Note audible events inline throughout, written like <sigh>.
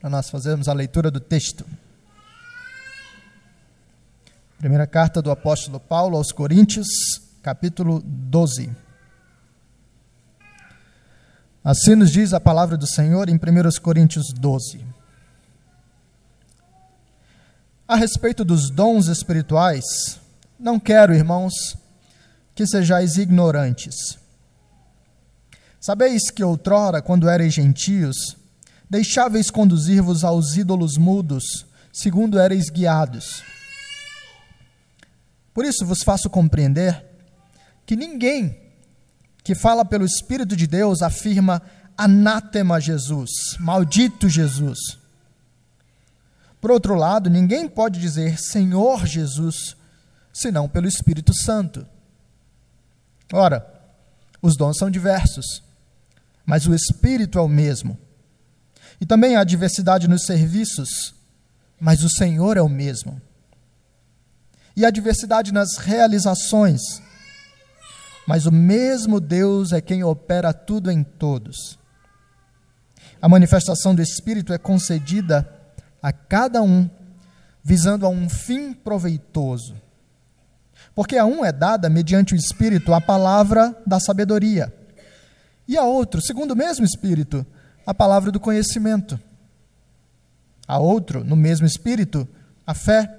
para nós fazermos a leitura do texto. Primeira carta do apóstolo Paulo aos Coríntios, capítulo 12. Assim nos diz a palavra do Senhor em 1 Coríntios 12. A respeito dos dons espirituais, não quero, irmãos, que sejais ignorantes. Sabeis que outrora, quando erais gentios, deixáveis conduzir-vos aos ídolos mudos, segundo erais guiados. Por isso vos faço compreender que ninguém que fala pelo Espírito de Deus afirma anátema Jesus, maldito Jesus. Por outro lado, ninguém pode dizer Senhor Jesus, senão pelo Espírito Santo. Ora, os dons são diversos, mas o Espírito é o mesmo. E também há diversidade nos serviços, mas o Senhor é o mesmo. E há diversidade nas realizações, mas o mesmo Deus é quem opera tudo em todos. A manifestação do Espírito é concedida a cada um, visando a um fim proveitoso. Porque a um é dada, mediante o Espírito, a palavra da sabedoria, e a outro, segundo o mesmo Espírito, a palavra do conhecimento. A outro, no mesmo espírito, a fé.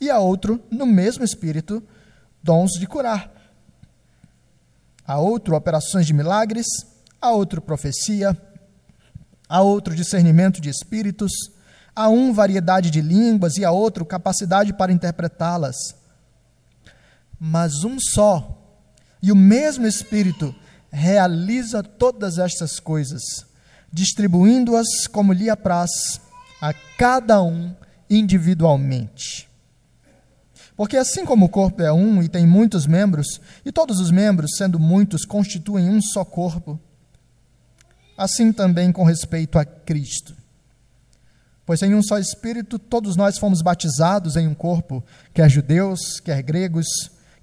E a outro, no mesmo espírito, dons de curar. A outro, operações de milagres. A outro, profecia. A outro, discernimento de espíritos. A um, variedade de línguas. E a outro, capacidade para interpretá-las. Mas um só, e o mesmo Espírito, realiza todas estas coisas distribuindo-as como lhe apraz a cada um individualmente. Porque assim como o corpo é um e tem muitos membros, e todos os membros, sendo muitos, constituem um só corpo, assim também com respeito a Cristo. Pois em um só Espírito todos nós fomos batizados em um corpo, quer judeus, quer gregos,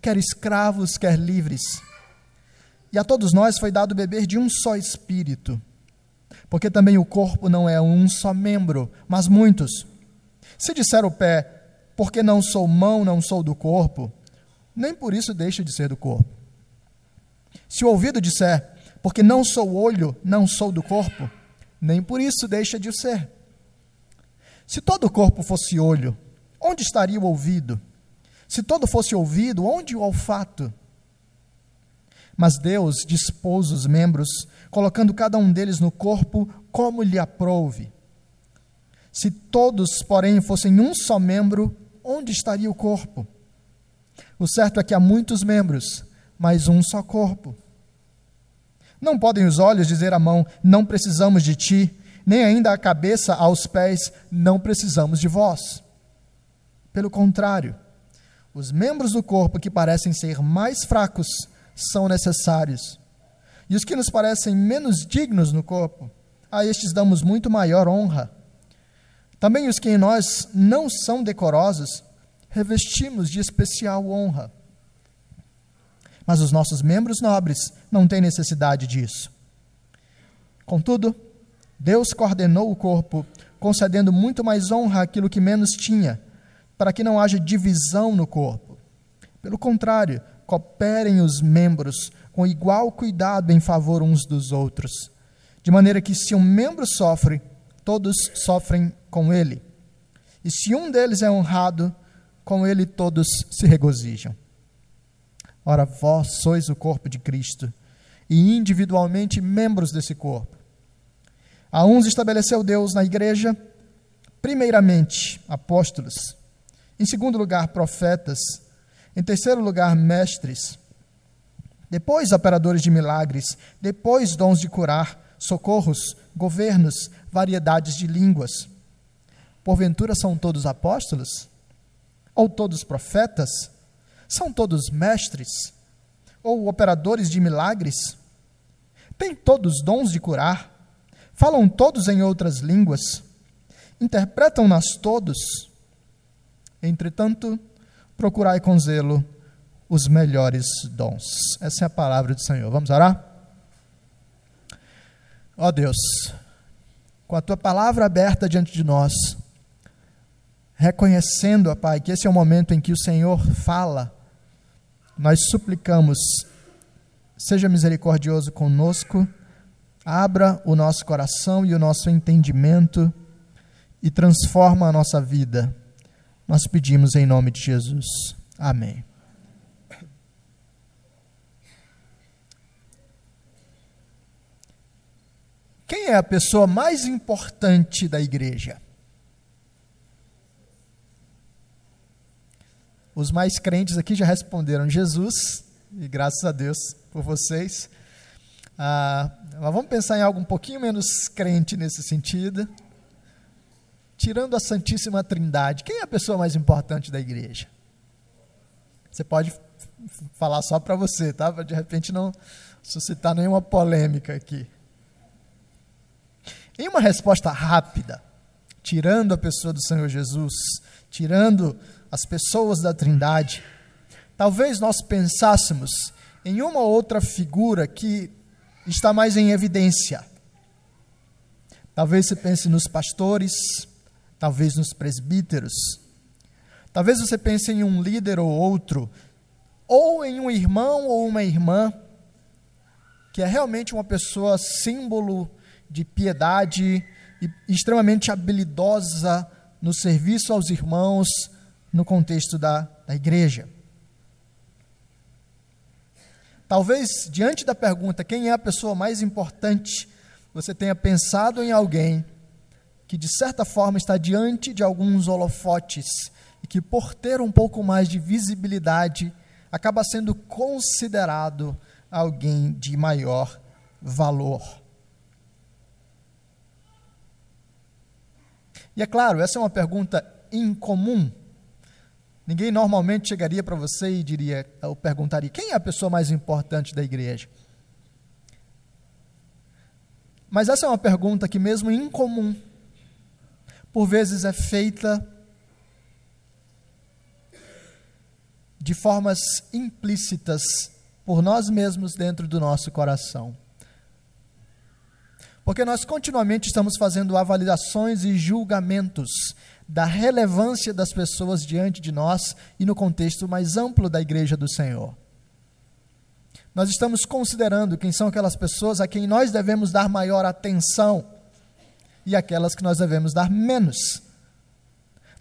quer escravos, quer livres. E a todos nós foi dado beber de um só Espírito porque também o corpo não é um só membro, mas muitos. Se disser o pé, porque não sou mão, não sou do corpo, nem por isso deixa de ser do corpo. Se o ouvido disser, porque não sou olho, não sou do corpo, nem por isso deixa de ser. Se todo o corpo fosse olho, onde estaria o ouvido? Se todo fosse ouvido, onde o olfato? Mas Deus dispôs os membros, colocando cada um deles no corpo como lhe aprouve. Se todos, porém, fossem um só membro, onde estaria o corpo? O certo é que há muitos membros, mas um só corpo. Não podem os olhos dizer à mão: Não precisamos de ti, nem ainda a cabeça aos pés: Não precisamos de vós. Pelo contrário, os membros do corpo que parecem ser mais fracos são necessários. E os que nos parecem menos dignos no corpo, a estes damos muito maior honra. Também os que em nós não são decorosos, revestimos de especial honra. Mas os nossos membros nobres não têm necessidade disso. Contudo, Deus coordenou o corpo, concedendo muito mais honra àquilo que menos tinha, para que não haja divisão no corpo. Pelo contrário, cooperem os membros com igual cuidado em favor uns dos outros, de maneira que se um membro sofre, todos sofrem com ele. E se um deles é honrado, com ele todos se regozijam. Ora, vós sois o corpo de Cristo e individualmente membros desse corpo. A uns estabeleceu Deus na igreja, primeiramente apóstolos, em segundo lugar profetas, em terceiro lugar, mestres. Depois, operadores de milagres. Depois, dons de curar, socorros, governos, variedades de línguas. Porventura são todos apóstolos? Ou todos profetas? São todos mestres? Ou operadores de milagres? Têm todos dons de curar? Falam todos em outras línguas? Interpretam-nas todos? Entretanto, procurai com zelo os melhores dons. Essa é a palavra do Senhor. Vamos orar? Ó Deus, com a tua palavra aberta diante de nós, reconhecendo, ó Pai, que esse é o momento em que o Senhor fala, nós suplicamos, seja misericordioso conosco, abra o nosso coração e o nosso entendimento e transforma a nossa vida. Nós pedimos em nome de Jesus. Amém. Quem é a pessoa mais importante da igreja? Os mais crentes aqui já responderam Jesus, e graças a Deus por vocês. Ah, mas vamos pensar em algo um pouquinho menos crente nesse sentido. Tirando a Santíssima Trindade, quem é a pessoa mais importante da igreja? Você pode falar só para você, tá? Para de repente não suscitar nenhuma polêmica aqui. Em uma resposta rápida, tirando a pessoa do Senhor Jesus, tirando as pessoas da Trindade, talvez nós pensássemos em uma outra figura que está mais em evidência. Talvez você pense nos pastores, talvez nos presbíteros, talvez você pense em um líder ou outro, ou em um irmão ou uma irmã, que é realmente uma pessoa símbolo de piedade e extremamente habilidosa no serviço aos irmãos no contexto da, da igreja. Talvez, diante da pergunta quem é a pessoa mais importante, você tenha pensado em alguém que, de certa forma, está diante de alguns holofotes e que, por ter um pouco mais de visibilidade, acaba sendo considerado alguém de maior valor. E é claro, essa é uma pergunta incomum. Ninguém normalmente chegaria para você e diria, ou perguntaria: quem é a pessoa mais importante da igreja? Mas essa é uma pergunta que, mesmo incomum, por vezes é feita de formas implícitas por nós mesmos dentro do nosso coração. Porque nós continuamente estamos fazendo avaliações e julgamentos da relevância das pessoas diante de nós e no contexto mais amplo da igreja do Senhor. Nós estamos considerando quem são aquelas pessoas a quem nós devemos dar maior atenção e aquelas que nós devemos dar menos.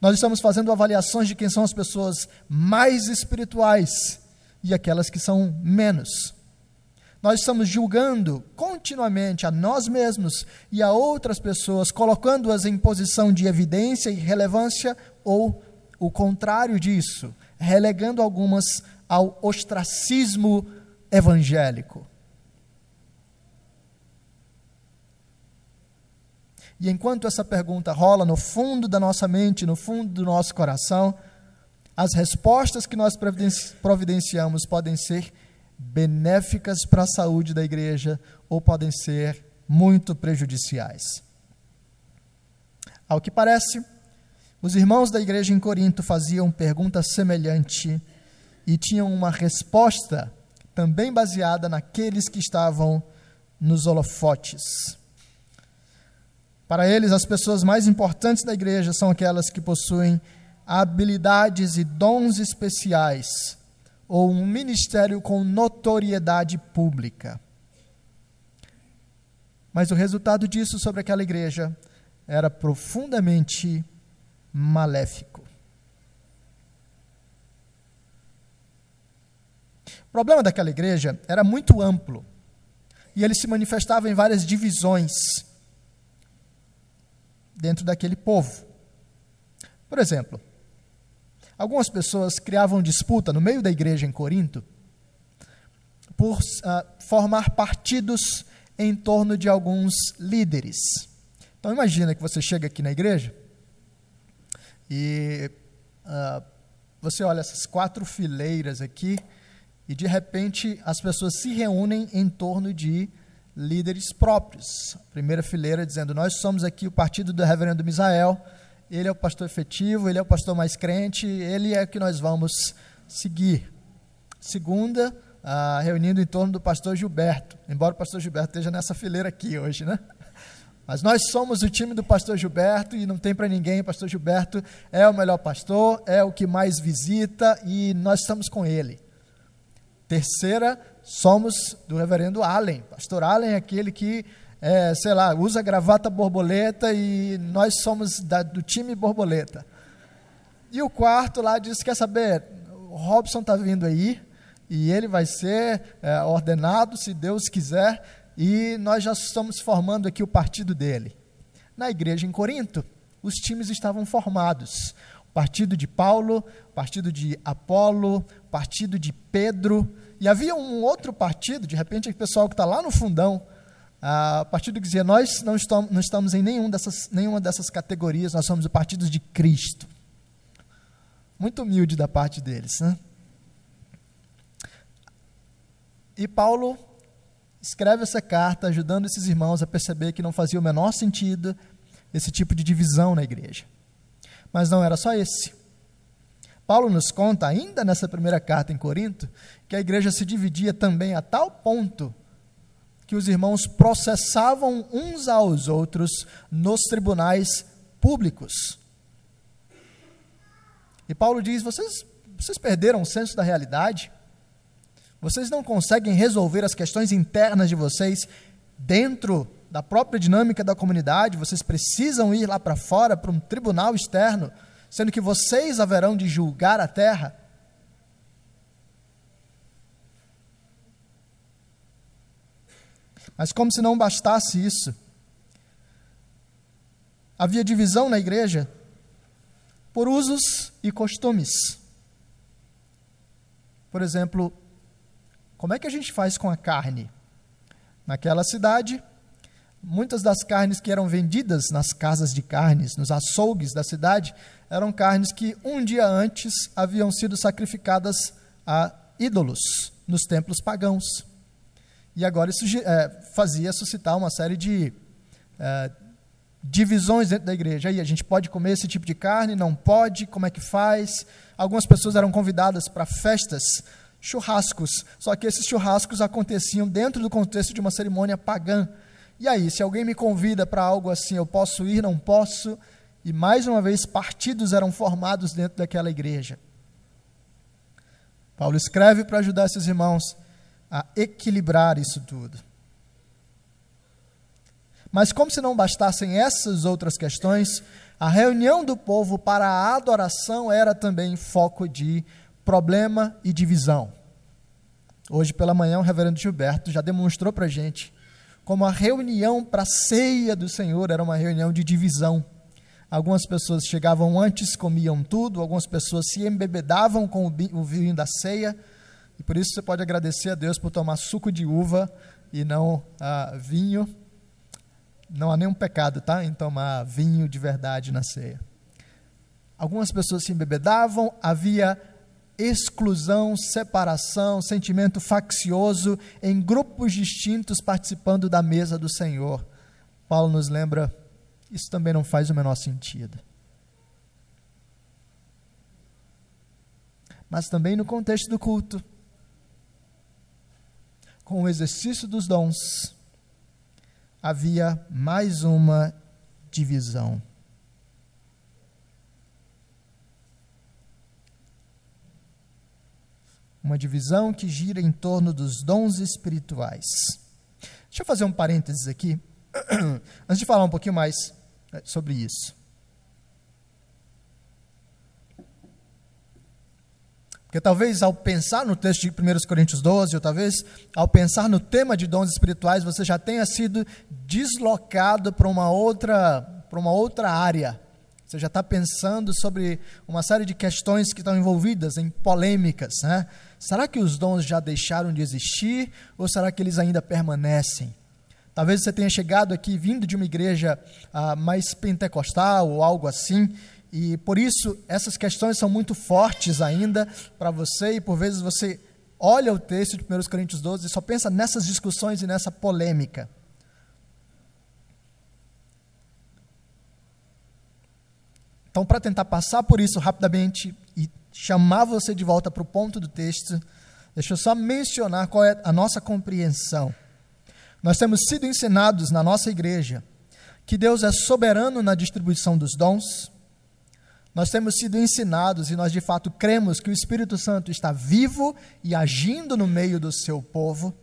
Nós estamos fazendo avaliações de quem são as pessoas mais espirituais e aquelas que são menos nós estamos julgando continuamente a nós mesmos e a outras pessoas, colocando-as em posição de evidência e relevância, ou o contrário disso, relegando algumas ao ostracismo evangélico. E enquanto essa pergunta rola no fundo da nossa mente, no fundo do nosso coração, as respostas que nós providenciamos podem ser benéficas para a saúde da igreja ou podem ser muito prejudiciais. Ao que parece, os irmãos da igreja em Corinto faziam pergunta semelhante e tinham uma resposta também baseada naqueles que estavam nos holofotes. Para eles, as pessoas mais importantes da igreja são aquelas que possuem habilidades e dons especiais ou um ministério com notoriedade pública. Mas o resultado disso sobre aquela igreja era profundamente maléfico. O problema daquela igreja era muito amplo e ele se manifestava em várias divisões dentro daquele povo. Por exemplo, Algumas pessoas criavam disputa no meio da igreja em Corinto por uh, formar partidos em torno de alguns líderes. Então imagina que você chega aqui na igreja e uh, você olha essas quatro fileiras aqui e de repente as pessoas se reúnem em torno de líderes próprios. Primeira fileira dizendo: Nós somos aqui o partido do reverendo Misael ele é o pastor efetivo, ele é o pastor mais crente, ele é o que nós vamos seguir. Segunda, ah, reunindo em torno do pastor Gilberto, embora o pastor Gilberto esteja nessa fileira aqui hoje, né? Mas nós somos o time do pastor Gilberto e não tem para ninguém. O pastor Gilberto é o melhor pastor, é o que mais visita e nós estamos com ele. Terceira, somos do reverendo Allen. Pastor Allen é aquele que, é, sei lá, usa gravata borboleta e nós somos da, do time borboleta. E o quarto lá diz: quer saber? O Robson está vindo aí e ele vai ser é, ordenado, se Deus quiser e nós já estamos formando aqui o partido dele. Na igreja em Corinto, os times estavam formados. O partido de Paulo, o partido de Apolo, partido de Pedro, e havia um outro partido, de repente, o pessoal que está lá no fundão, o partido que dizia: Nós não estamos, não estamos em nenhum dessas, nenhuma dessas categorias, nós somos o partido de Cristo. Muito humilde da parte deles. Né? E Paulo escreve essa carta ajudando esses irmãos a perceber que não fazia o menor sentido esse tipo de divisão na igreja. Mas não era só esse. Paulo nos conta, ainda nessa primeira carta em Corinto, que a igreja se dividia também a tal ponto que os irmãos processavam uns aos outros nos tribunais públicos. E Paulo diz: vocês, vocês perderam o senso da realidade? Vocês não conseguem resolver as questões internas de vocês dentro da própria dinâmica da comunidade, vocês precisam ir lá para fora, para um tribunal externo, sendo que vocês haverão de julgar a terra. Mas, como se não bastasse isso, havia divisão na igreja por usos e costumes. Por exemplo, como é que a gente faz com a carne? Naquela cidade, muitas das carnes que eram vendidas nas casas de carnes, nos açougues da cidade, eram carnes que um dia antes haviam sido sacrificadas a ídolos nos templos pagãos. E agora isso é, fazia suscitar uma série de é, divisões dentro da igreja. Aí a gente pode comer esse tipo de carne, não pode, como é que faz? Algumas pessoas eram convidadas para festas churrascos. Só que esses churrascos aconteciam dentro do contexto de uma cerimônia pagã. E aí, se alguém me convida para algo assim, eu posso ir, não posso? E mais uma vez, partidos eram formados dentro daquela igreja. Paulo escreve para ajudar esses irmãos a equilibrar isso tudo. Mas, como se não bastassem essas outras questões, a reunião do povo para a adoração era também foco de problema e divisão. Hoje pela manhã, o reverendo Gilberto já demonstrou para a gente como a reunião para a ceia do Senhor era uma reunião de divisão. Algumas pessoas chegavam antes, comiam tudo, algumas pessoas se embebedavam com o vinho da ceia, e por isso você pode agradecer a Deus por tomar suco de uva e não ah, vinho. Não há nenhum pecado, tá? Em tomar vinho de verdade na ceia. Algumas pessoas se embebedavam, havia exclusão, separação, sentimento faccioso em grupos distintos participando da mesa do Senhor. Paulo nos lembra, isso também não faz o menor sentido. Mas também no contexto do culto, com o exercício dos dons, havia mais uma divisão. Uma divisão que gira em torno dos dons espirituais. Deixa eu fazer um parênteses aqui, <clears throat> antes de falar um pouquinho mais eh, sobre isso. Porque talvez ao pensar no texto de 1 Coríntios 12, ou talvez ao pensar no tema de dons espirituais, você já tenha sido deslocado para uma outra, para uma outra área. Você já está pensando sobre uma série de questões que estão envolvidas em polêmicas. Né? Será que os dons já deixaram de existir ou será que eles ainda permanecem? Talvez você tenha chegado aqui vindo de uma igreja ah, mais pentecostal ou algo assim, e por isso essas questões são muito fortes ainda para você, e por vezes você olha o texto de 1 Coríntios 12 e só pensa nessas discussões e nessa polêmica. Então, para tentar passar por isso rapidamente chamar você de volta para o ponto do texto, deixa eu só mencionar qual é a nossa compreensão. Nós temos sido ensinados na nossa igreja que Deus é soberano na distribuição dos dons. Nós temos sido ensinados e nós de fato cremos que o Espírito Santo está vivo e agindo no meio do seu povo.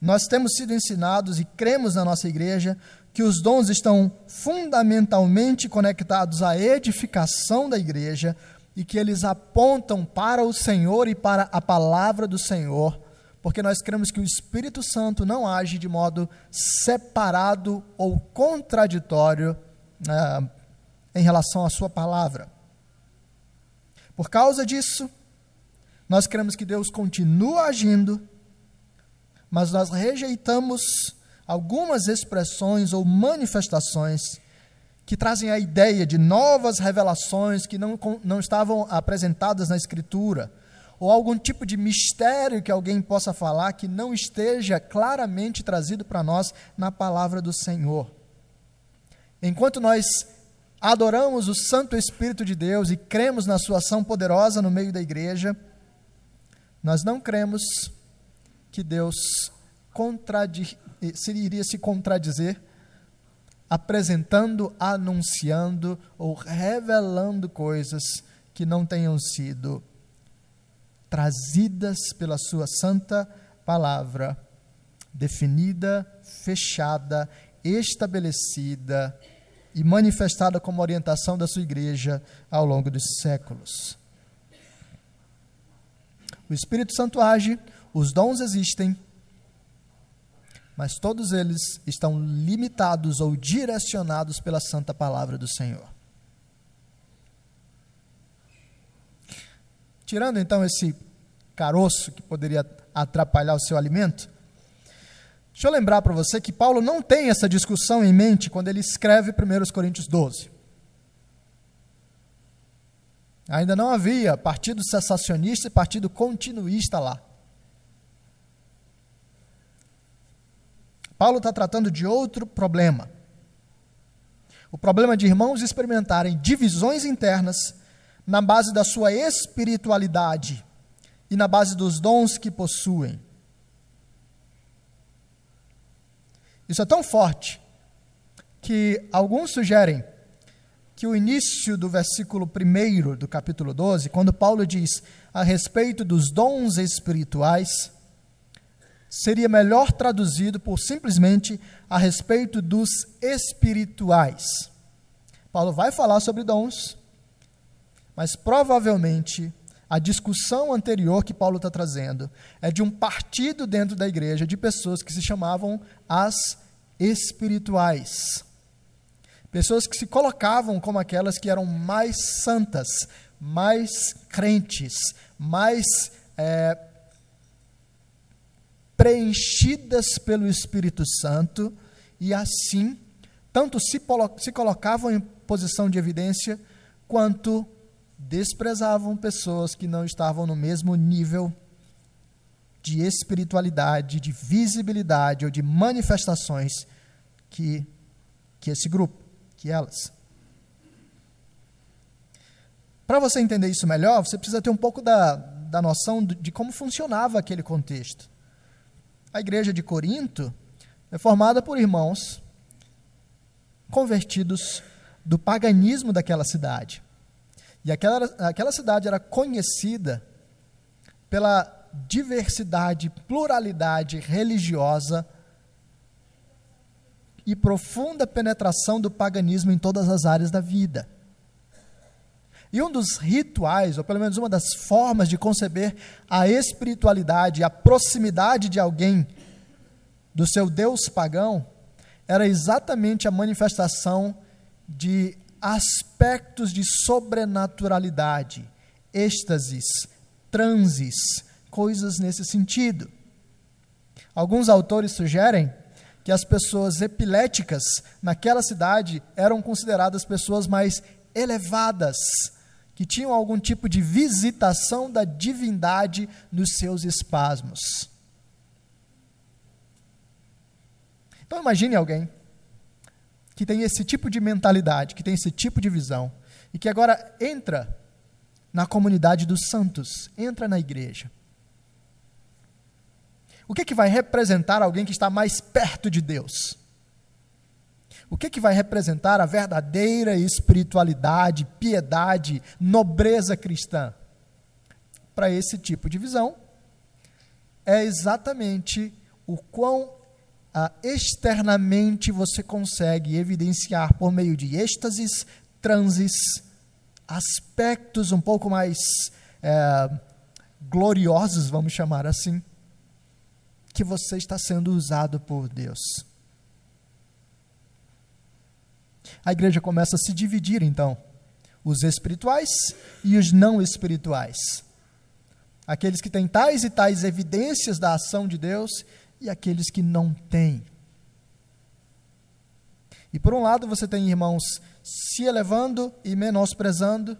Nós temos sido ensinados e cremos na nossa igreja que os dons estão fundamentalmente conectados à edificação da igreja e que eles apontam para o Senhor e para a palavra do Senhor, porque nós cremos que o Espírito Santo não age de modo separado ou contraditório ah, em relação à Sua palavra. Por causa disso, nós cremos que Deus continua agindo, mas nós rejeitamos algumas expressões ou manifestações que trazem a ideia de novas revelações que não, não estavam apresentadas na Escritura, ou algum tipo de mistério que alguém possa falar que não esteja claramente trazido para nós na palavra do Senhor. Enquanto nós adoramos o Santo Espírito de Deus e cremos na sua ação poderosa no meio da igreja, nós não cremos que Deus se iria se contradizer apresentando, anunciando ou revelando coisas que não tenham sido trazidas pela sua santa palavra, definida, fechada, estabelecida e manifestada como orientação da sua igreja ao longo dos séculos. O Espírito Santo age, os dons existem, mas todos eles estão limitados ou direcionados pela santa palavra do Senhor. Tirando então esse caroço que poderia atrapalhar o seu alimento, deixa eu lembrar para você que Paulo não tem essa discussão em mente quando ele escreve 1 Coríntios 12. Ainda não havia partido cessacionista e partido continuista lá. Paulo está tratando de outro problema. O problema de irmãos experimentarem divisões internas na base da sua espiritualidade e na base dos dons que possuem. Isso é tão forte que alguns sugerem que o início do versículo 1 do capítulo 12, quando Paulo diz a respeito dos dons espirituais, seria melhor traduzido por simplesmente a respeito dos espirituais. Paulo vai falar sobre dons, mas provavelmente a discussão anterior que Paulo está trazendo é de um partido dentro da igreja de pessoas que se chamavam as espirituais. Pessoas que se colocavam como aquelas que eram mais santas, mais crentes, mais é, preenchidas pelo Espírito Santo e assim tanto se, se colocavam em posição de evidência quanto desprezavam pessoas que não estavam no mesmo nível de espiritualidade, de visibilidade ou de manifestações que, que esse grupo, que elas. Para você entender isso melhor, você precisa ter um pouco da, da noção de como funcionava aquele contexto. A igreja de Corinto é formada por irmãos convertidos do paganismo daquela cidade. E aquela, aquela cidade era conhecida pela diversidade, pluralidade religiosa e profunda penetração do paganismo em todas as áreas da vida. E um dos rituais, ou pelo menos uma das formas de conceber a espiritualidade, a proximidade de alguém do seu Deus pagão, era exatamente a manifestação de aspectos de sobrenaturalidade, êxtases, transes, coisas nesse sentido. Alguns autores sugerem que as pessoas epiléticas naquela cidade eram consideradas pessoas mais elevadas, que tinham algum tipo de visitação da divindade nos seus espasmos. Então imagine alguém que tem esse tipo de mentalidade, que tem esse tipo de visão, e que agora entra na comunidade dos santos, entra na igreja. O que, que vai representar alguém que está mais perto de Deus? O que, que vai representar a verdadeira espiritualidade, piedade, nobreza cristã? Para esse tipo de visão, é exatamente o quão ah, externamente você consegue evidenciar por meio de êxtases, transes, aspectos um pouco mais é, gloriosos, vamos chamar assim, que você está sendo usado por Deus. A igreja começa a se dividir, então, os espirituais e os não espirituais. Aqueles que têm tais e tais evidências da ação de Deus e aqueles que não têm. E por um lado você tem irmãos se elevando e menosprezando,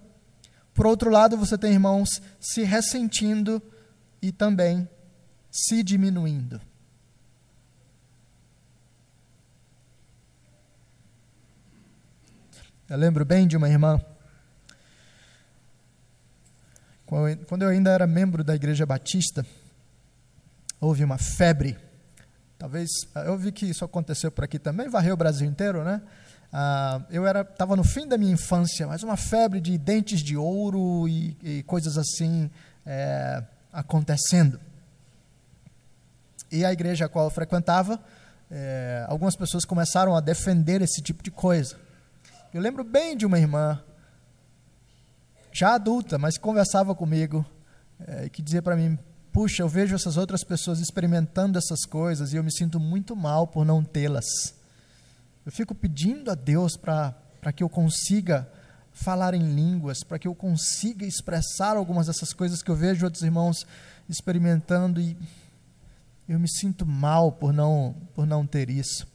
por outro lado você tem irmãos se ressentindo e também se diminuindo. Eu lembro bem de uma irmã, quando eu ainda era membro da Igreja Batista, houve uma febre Talvez, ah, eu vi que isso aconteceu por aqui também, varreu o Brasil inteiro, né? Ah, eu estava no fim da minha infância, mas uma febre de dentes de ouro e, e coisas assim é, acontecendo. E a igreja a qual eu frequentava, é, algumas pessoas começaram a defender esse tipo de coisa. Eu lembro bem de uma irmã, já adulta, mas que conversava comigo, é, que dizia para mim: puxa, eu vejo essas outras pessoas experimentando essas coisas e eu me sinto muito mal por não tê-las. Eu fico pedindo a Deus para que eu consiga falar em línguas, para que eu consiga expressar algumas dessas coisas que eu vejo outros irmãos experimentando e eu me sinto mal por não, por não ter isso.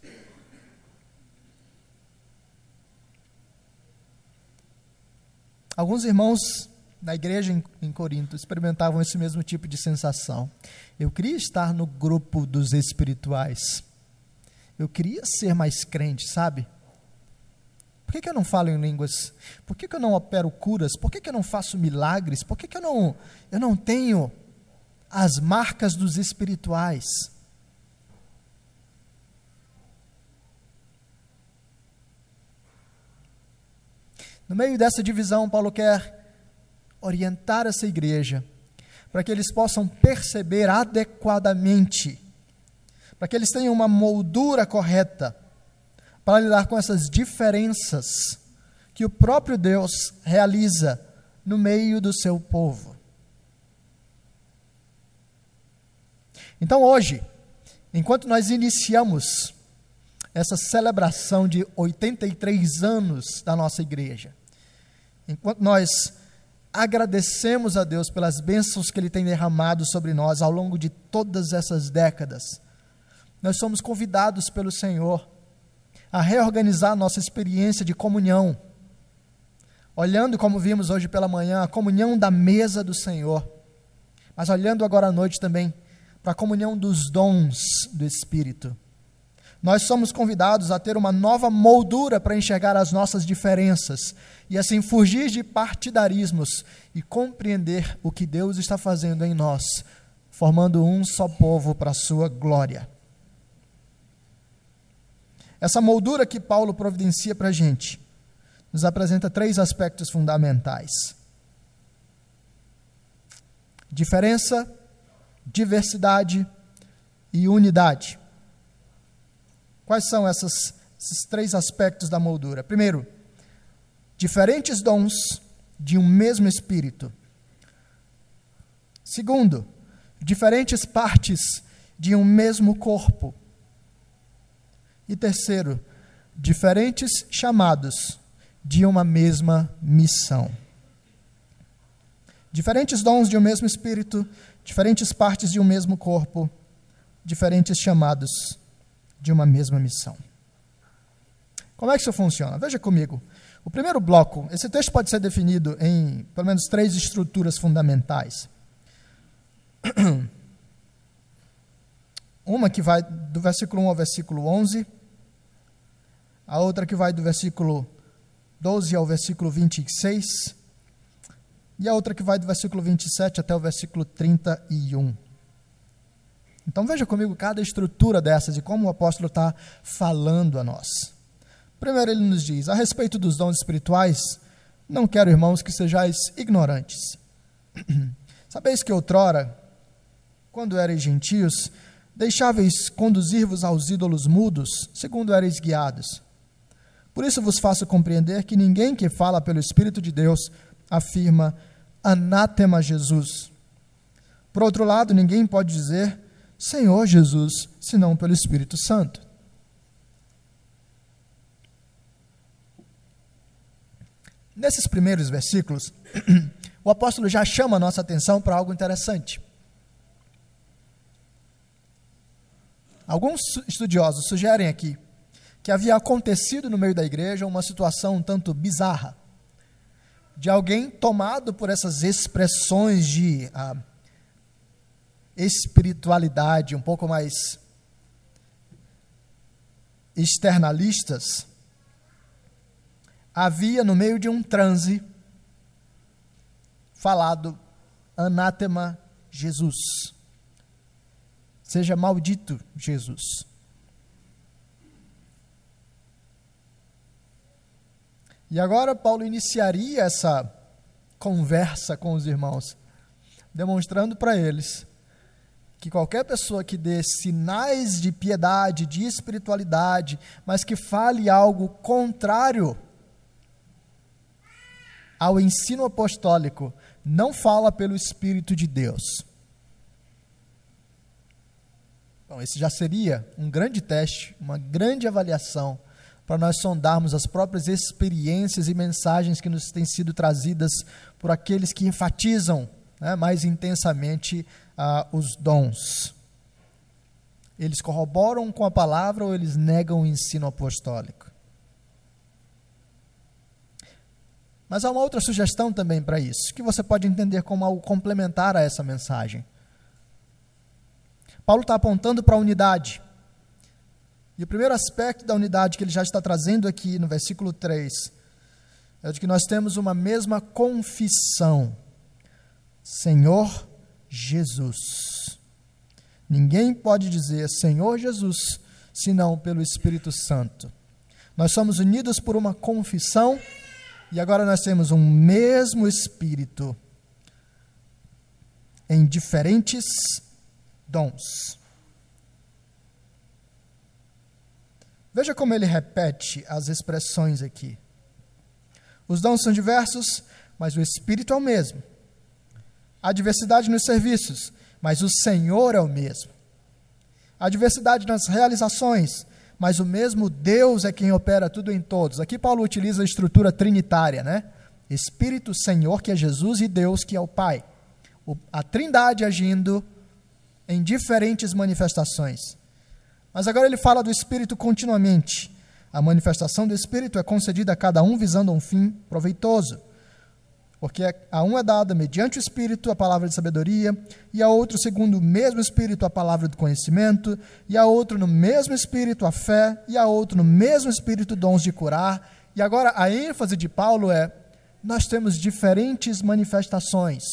Alguns irmãos na igreja em, Corinto experimentavam esse mesmo tipo de sensação. Eu queria estar no grupo dos espirituais. Eu queria ser mais crente, sabe? Por que, que eu não falo em línguas? Por que, que eu não opero curas? Por que, que eu não faço milagres? Por que, que eu, não, eu não tenho as marcas dos espirituais? No meio dessa divisão, Paulo quer orientar essa igreja, para que eles possam perceber adequadamente, para que eles tenham uma moldura correta para lidar com essas diferenças que o próprio Deus realiza no meio do seu povo. Então, hoje, enquanto nós iniciamos essa celebração de 83 anos da nossa igreja, enquanto nós agradecemos a Deus pelas bênçãos que Ele tem derramado sobre nós ao longo de todas essas décadas. Nós somos convidados pelo Senhor a reorganizar nossa experiência de comunhão, olhando, como vimos hoje pela manhã, a comunhão da mesa do Senhor, mas olhando agora à noite também para a comunhão dos dons do Espírito. Nós somos convidados a ter uma nova moldura para enxergar as nossas diferenças e assim fugir de partidarismos e compreender o que Deus está fazendo em nós, formando um só povo para a sua glória. Essa moldura que Paulo providencia para a gente nos apresenta três aspectos fundamentais: diferença, diversidade e unidade. Quais são essas, esses três aspectos da moldura? Primeiro, diferentes dons de um mesmo Espírito. Segundo, diferentes partes de um mesmo corpo. E terceiro, diferentes chamados de uma mesma missão. Diferentes dons de um mesmo Espírito, diferentes partes de um mesmo corpo, diferentes chamados de uma mesma missão. Como é que isso funciona? Veja comigo. O primeiro bloco, esse texto pode ser definido em pelo menos três estruturas fundamentais. <clears throat> Uma que vai do versículo 1 ao versículo 11, a outra que vai do versículo 12 ao versículo 26, e a outra que vai do versículo 27 até o versículo 31. Então veja comigo cada estrutura dessas e como o apóstolo está falando a nós. Primeiro, ele nos diz: a respeito dos dons espirituais, não quero, irmãos, que sejais ignorantes. <clears throat> Sabeis que outrora, quando erais gentios, deixáveis conduzir-vos aos ídolos mudos, segundo erais guiados. Por isso vos faço compreender que ninguém que fala pelo Espírito de Deus afirma anátema Jesus. Por outro lado, ninguém pode dizer Senhor Jesus, senão pelo Espírito Santo. Nesses primeiros versículos, <clears throat> o apóstolo já chama a nossa atenção para algo interessante. Alguns estudiosos sugerem aqui que havia acontecido no meio da igreja uma situação um tanto bizarra, de alguém tomado por essas expressões de ah, espiritualidade um pouco mais externalistas, havia no meio de um transe falado anátema Jesus. Seja maldito Jesus. E agora Paulo iniciaria essa conversa com os irmãos, demonstrando para eles que qualquer pessoa que dê sinais de piedade, de espiritualidade, mas que fale algo contrário ao ensino apostólico, não fala pelo Espírito de Deus. Bom, esse já seria um grande teste, uma grande avaliação para nós sondarmos as próprias experiências e mensagens que nos têm sido trazidas por aqueles que enfatizam né, mais intensamente ah, os dons. Eles corroboram com a palavra ou eles negam o ensino apostólico? Mas há uma outra sugestão também para isso, que você pode entender como algo complementar a essa mensagem. Paulo está apontando para a unidade. E o primeiro aspecto da unidade que ele já está trazendo aqui no versículo 3 é de que nós temos uma mesma confissão. Senhor Jesus. Ninguém pode dizer Senhor Jesus senão pelo Espírito Santo. Nós somos unidos por uma confissão e agora nós temos um mesmo Espírito em diferentes dons. Veja como ele repete as expressões aqui. Os dons são diversos, mas o Espírito é o mesmo. Há diversidade nos serviços, mas o Senhor é o mesmo. Há diversidade nas realizações, mas o mesmo Deus é quem opera tudo em todos. Aqui Paulo utiliza a estrutura trinitária, né? Espírito Senhor, que é Jesus, e Deus, que é o Pai. O, a trindade agindo em diferentes manifestações. Mas agora ele fala do Espírito continuamente. A manifestação do Espírito é concedida a cada um visando um fim proveitoso. Porque a um é dada mediante o Espírito a palavra de sabedoria, e a outro, segundo o mesmo Espírito, a palavra do conhecimento, e a outro, no mesmo Espírito, a fé, e a outro, no mesmo Espírito, dons de curar. E agora a ênfase de Paulo é: nós temos diferentes manifestações,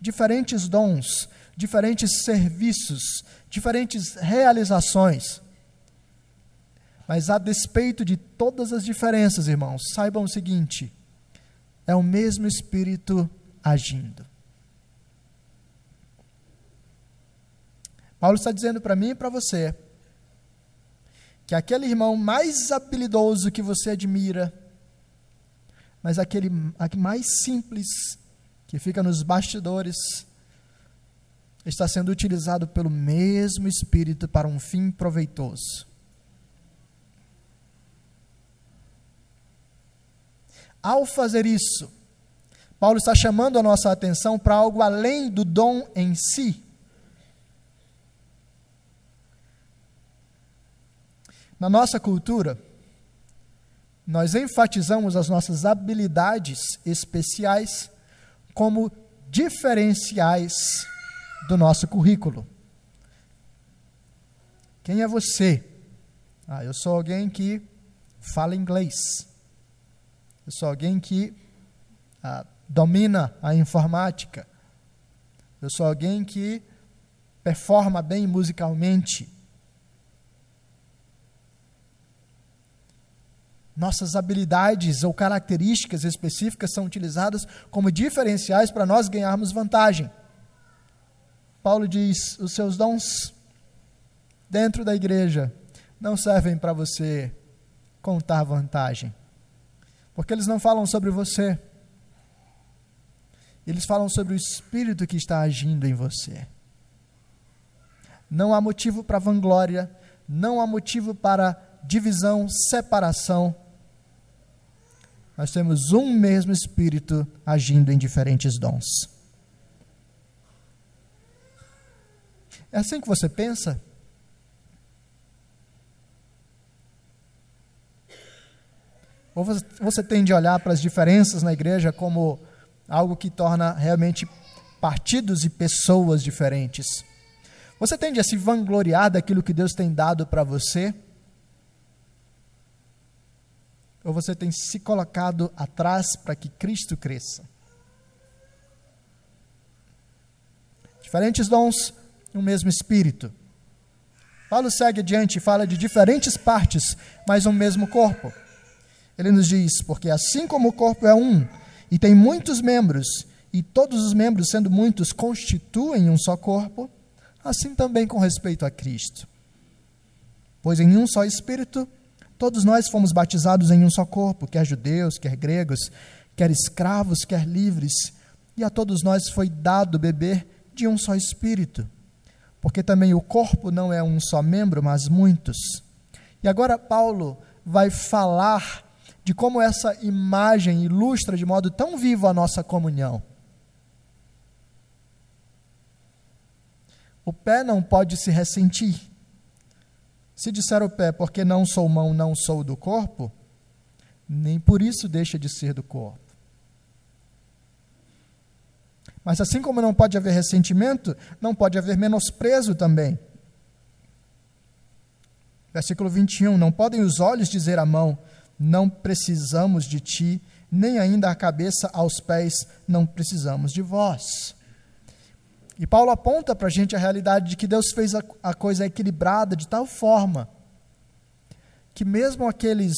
diferentes dons, diferentes serviços, diferentes realizações. Mas a despeito de todas as diferenças, irmãos, saibam o seguinte: é o mesmo Espírito agindo. Paulo está dizendo para mim e para você que aquele irmão mais habilidoso que você admira, mas aquele mais simples, que fica nos bastidores, está sendo utilizado pelo mesmo Espírito para um fim proveitoso. Ao fazer isso, Paulo está chamando a nossa atenção para algo além do dom em si. Na nossa cultura, nós enfatizamos as nossas habilidades especiais como diferenciais do nosso currículo. Quem é você? Ah, eu sou alguém que fala inglês. Eu sou alguém que ah, domina a informática. Eu sou alguém que performa bem musicalmente. Nossas habilidades ou características específicas são utilizadas como diferenciais para nós ganharmos vantagem. Paulo diz: os seus dons dentro da igreja não servem para você contar vantagem, porque eles não falam sobre você, eles falam sobre o Espírito que está agindo em você. Não há motivo para vanglória, não há motivo para divisão, separação nós temos um mesmo Espírito agindo em diferentes dons. É assim que você pensa? Ou você tende a olhar para as diferenças na igreja como algo que torna realmente partidos e pessoas diferentes? Você tende a se vangloriar daquilo que Deus tem dado para você? ou você tem se colocado atrás para que Cristo cresça? Diferentes dons, o mesmo Espírito. Paulo segue adiante e fala de diferentes partes, mas um mesmo corpo. Ele nos diz: porque assim como o corpo é um e tem muitos membros, e todos os membros, sendo muitos, constituem um só corpo, assim também com respeito a Cristo. Pois em um só Espírito Todos nós fomos batizados em um só corpo, quer judeus, quer gregos, quer escravos, quer livres, e a todos nós foi dado beber de um só espírito. Porque também o corpo não é um só membro, mas muitos. E agora Paulo vai falar de como essa imagem ilustra de modo tão vivo a nossa comunhão. O pé não pode se ressentir. Se disser o pé, porque não sou mão, não sou do corpo, nem por isso deixa de ser do corpo. Mas assim como não pode haver ressentimento, não pode haver menosprezo também. Versículo 21: Não podem os olhos dizer à mão, não precisamos de ti, nem ainda a cabeça aos pés, não precisamos de vós. E Paulo aponta para a gente a realidade de que Deus fez a, a coisa equilibrada de tal forma que, mesmo aqueles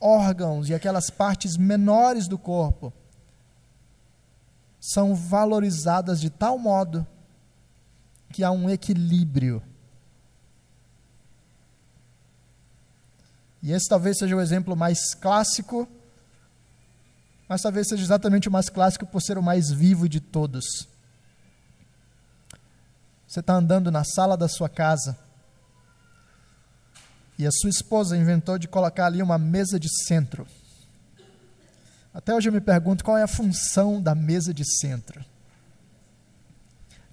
órgãos e aquelas partes menores do corpo são valorizadas de tal modo que há um equilíbrio. E esse talvez seja o exemplo mais clássico, mas talvez seja exatamente o mais clássico por ser o mais vivo de todos. Você está andando na sala da sua casa e a sua esposa inventou de colocar ali uma mesa de centro. Até hoje eu me pergunto qual é a função da mesa de centro.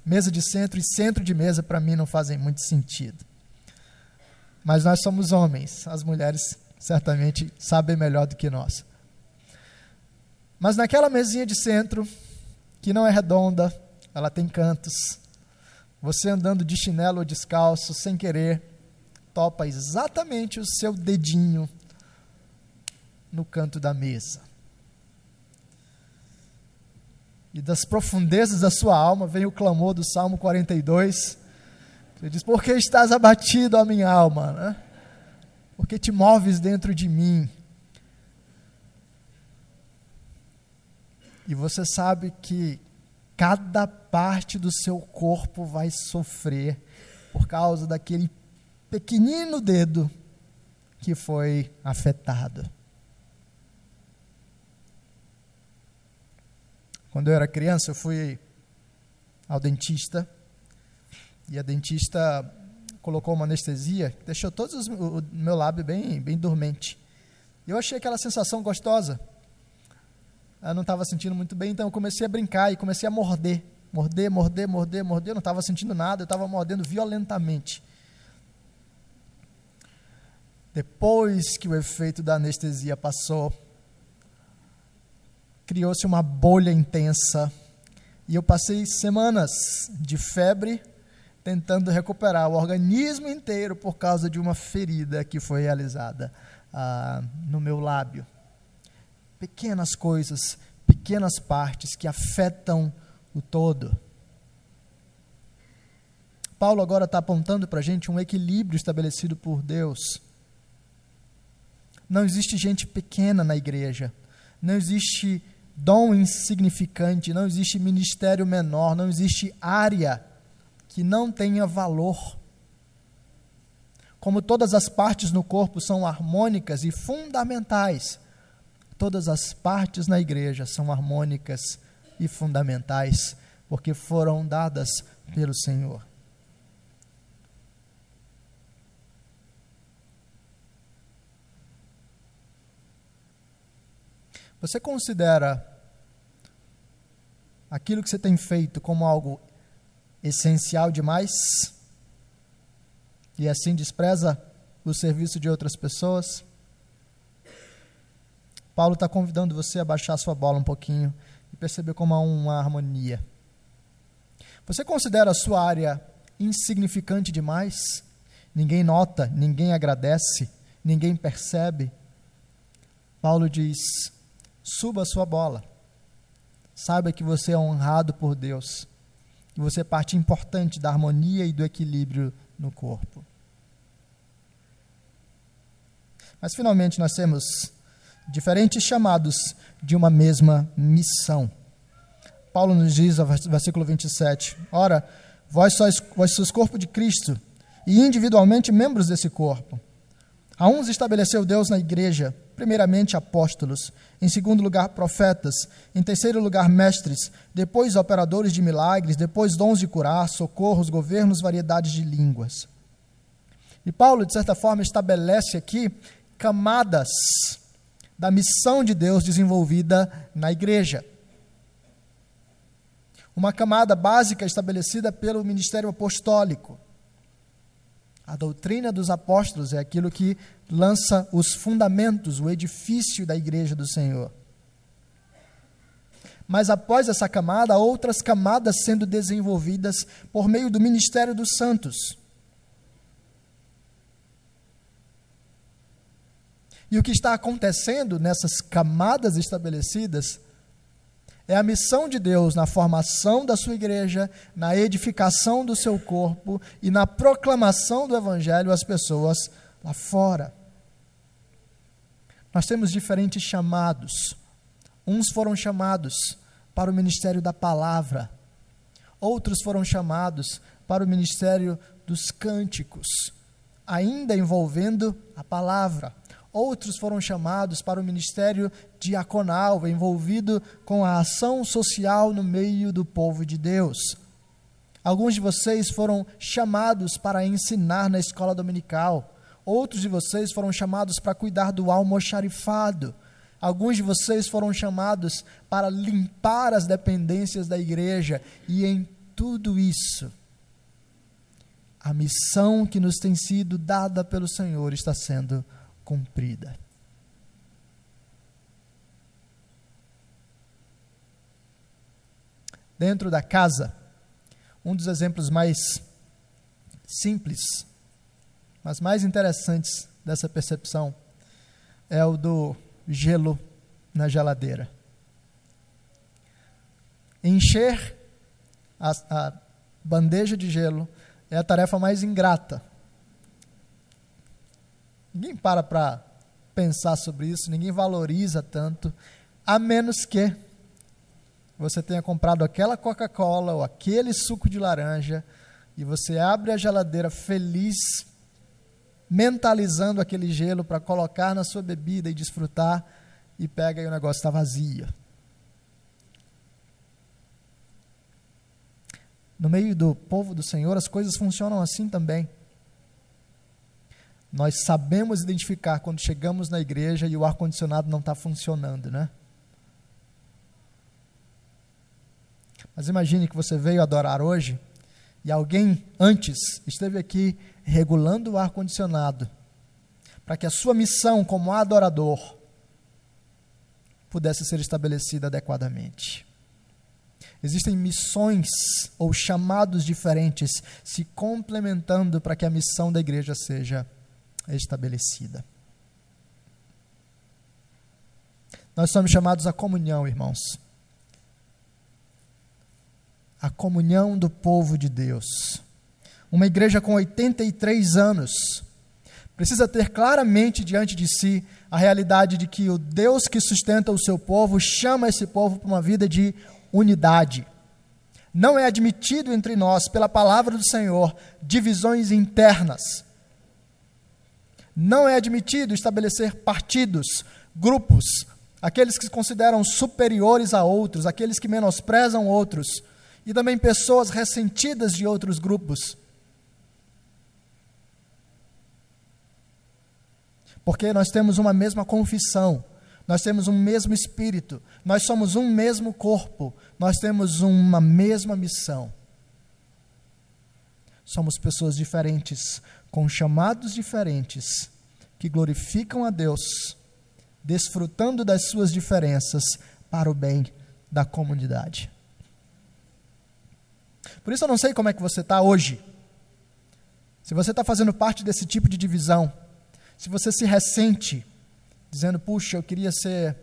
Mesa de centro e centro de mesa para mim não fazem muito sentido. Mas nós somos homens, as mulheres certamente sabem melhor do que nós. Mas naquela mesinha de centro, que não é redonda, ela tem cantos, você andando de chinelo ou descalço, sem querer, topa exatamente o seu dedinho no canto da mesa. E das profundezas da sua alma vem o clamor do Salmo 42. Ele diz: Por que estás abatido, a minha alma? Né? Porque te moves dentro de mim. E você sabe que cada parte do seu corpo vai sofrer por causa daquele pequenino dedo que foi afetado. Quando eu era criança, eu fui ao dentista e a dentista colocou uma anestesia deixou todos os, o meu lábio bem, bem dormente. Eu achei aquela sensação gostosa eu não estava sentindo muito bem, então eu comecei a brincar e comecei a morder. Morder, morder, morder, morder. Eu não estava sentindo nada, eu estava mordendo violentamente. Depois que o efeito da anestesia passou, criou-se uma bolha intensa. E eu passei semanas de febre tentando recuperar o organismo inteiro por causa de uma ferida que foi realizada ah, no meu lábio pequenas coisas, pequenas partes que afetam o todo. Paulo agora está apontando para a gente um equilíbrio estabelecido por Deus. Não existe gente pequena na igreja. Não existe dom insignificante. Não existe ministério menor. Não existe área que não tenha valor. Como todas as partes no corpo são harmônicas e fundamentais, todas as partes na igreja são harmônicas e fundamentais, porque foram dadas pelo Senhor. Você considera aquilo que você tem feito como algo essencial demais? E assim despreza o serviço de outras pessoas? Paulo está convidando você a baixar sua bola um pouquinho e perceber como há uma harmonia. Você considera a sua área insignificante demais? Ninguém nota, ninguém agradece, ninguém percebe. Paulo diz: suba a sua bola. Saiba que você é honrado por Deus, que você é parte importante da harmonia e do equilíbrio no corpo. Mas finalmente nós temos diferentes chamados de uma mesma missão. Paulo nos diz, versículo 27, Ora, vós sois, vós sois corpo de Cristo e individualmente membros desse corpo. A uns estabeleceu Deus na igreja, primeiramente apóstolos, em segundo lugar profetas, em terceiro lugar mestres, depois operadores de milagres, depois dons de curar, socorros, governos, variedades de línguas. E Paulo, de certa forma, estabelece aqui camadas da missão de Deus desenvolvida na igreja. Uma camada básica estabelecida pelo ministério apostólico. A doutrina dos apóstolos é aquilo que lança os fundamentos, o edifício da igreja do Senhor. Mas após essa camada, outras camadas sendo desenvolvidas por meio do ministério dos santos. E o que está acontecendo nessas camadas estabelecidas é a missão de Deus na formação da sua igreja, na edificação do seu corpo e na proclamação do evangelho às pessoas lá fora. Nós temos diferentes chamados. Uns foram chamados para o ministério da palavra, outros foram chamados para o ministério dos cânticos, ainda envolvendo a palavra. Outros foram chamados para o ministério diaconal, envolvido com a ação social no meio do povo de Deus. Alguns de vocês foram chamados para ensinar na escola dominical. Outros de vocês foram chamados para cuidar do almoxarifado. Alguns de vocês foram chamados para limpar as dependências da igreja. E em tudo isso, a missão que nos tem sido dada pelo Senhor está sendo cumprida. Dentro da casa, um dos exemplos mais simples mas mais interessantes dessa percepção é o do gelo na geladeira. Encher a, a bandeja de gelo é a tarefa mais ingrata. Ninguém para para pensar sobre isso, ninguém valoriza tanto, a menos que você tenha comprado aquela Coca-Cola ou aquele suco de laranja e você abre a geladeira feliz mentalizando aquele gelo para colocar na sua bebida e desfrutar, e pega e o negócio está vazio. No meio do povo do Senhor, as coisas funcionam assim também. Nós sabemos identificar quando chegamos na igreja e o ar-condicionado não está funcionando, né? Mas imagine que você veio adorar hoje e alguém antes esteve aqui regulando o ar-condicionado, para que a sua missão como adorador pudesse ser estabelecida adequadamente. Existem missões ou chamados diferentes se complementando para que a missão da igreja seja estabelecida. Nós somos chamados à comunhão, irmãos. A comunhão do povo de Deus uma igreja com 83 anos, precisa ter claramente diante de si a realidade de que o Deus que sustenta o seu povo chama esse povo para uma vida de unidade. Não é admitido entre nós, pela palavra do Senhor, divisões internas. Não é admitido estabelecer partidos, grupos, aqueles que se consideram superiores a outros, aqueles que menosprezam outros, e também pessoas ressentidas de outros grupos. Porque nós temos uma mesma confissão, nós temos um mesmo espírito, nós somos um mesmo corpo, nós temos uma mesma missão. Somos pessoas diferentes, com chamados diferentes, que glorificam a Deus, desfrutando das suas diferenças para o bem da comunidade. Por isso eu não sei como é que você está hoje. Se você está fazendo parte desse tipo de divisão, se você se ressente, dizendo, puxa, eu queria ser,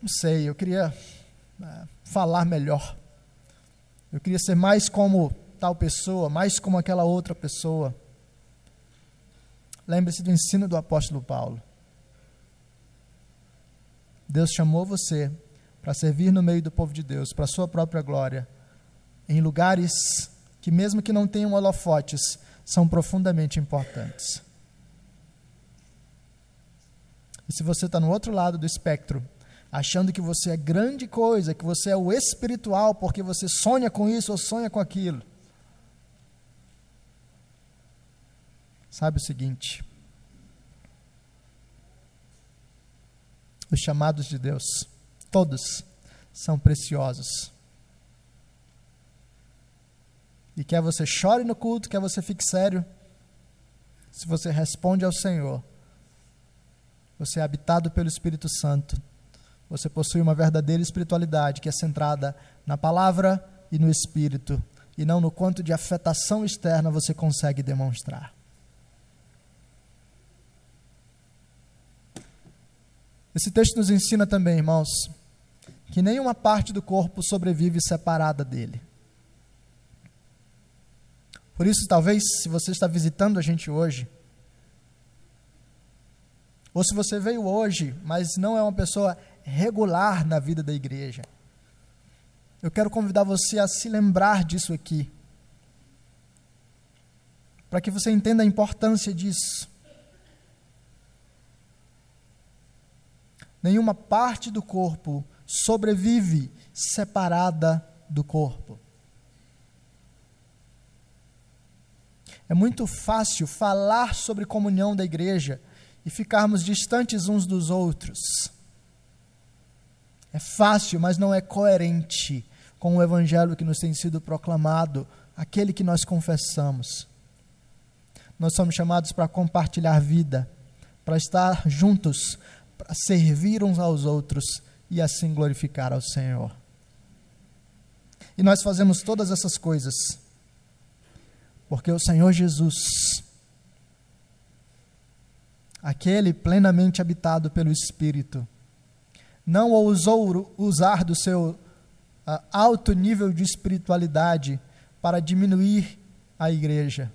não sei, eu queria é, falar melhor, eu queria ser mais como tal pessoa, mais como aquela outra pessoa. Lembre-se do ensino do apóstolo Paulo. Deus chamou você para servir no meio do povo de Deus, para a sua própria glória, em lugares que, mesmo que não tenham holofotes, são profundamente importantes. E se você está no outro lado do espectro, achando que você é grande coisa, que você é o espiritual porque você sonha com isso ou sonha com aquilo, sabe o seguinte: os chamados de Deus, todos, são preciosos. E quer você chore no culto, quer você fique sério, se você responde ao Senhor, você é habitado pelo Espírito Santo. Você possui uma verdadeira espiritualidade que é centrada na palavra e no espírito, e não no quanto de afetação externa você consegue demonstrar. Esse texto nos ensina também, irmãos, que nenhuma parte do corpo sobrevive separada dele. Por isso, talvez, se você está visitando a gente hoje, ou se você veio hoje, mas não é uma pessoa regular na vida da igreja, eu quero convidar você a se lembrar disso aqui, para que você entenda a importância disso. Nenhuma parte do corpo sobrevive separada do corpo. É muito fácil falar sobre comunhão da igreja e ficarmos distantes uns dos outros. É fácil, mas não é coerente com o evangelho que nos tem sido proclamado, aquele que nós confessamos. Nós somos chamados para compartilhar vida, para estar juntos, para servir uns aos outros e assim glorificar ao Senhor. E nós fazemos todas essas coisas porque o Senhor Jesus aquele plenamente habitado pelo Espírito, não ousou usar do seu uh, alto nível de espiritualidade para diminuir a igreja,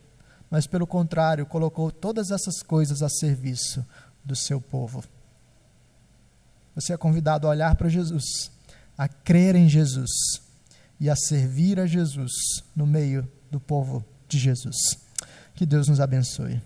mas pelo contrário, colocou todas essas coisas a serviço do seu povo. Você é convidado a olhar para Jesus, a crer em Jesus e a servir a Jesus no meio do povo de Jesus. Que Deus nos abençoe.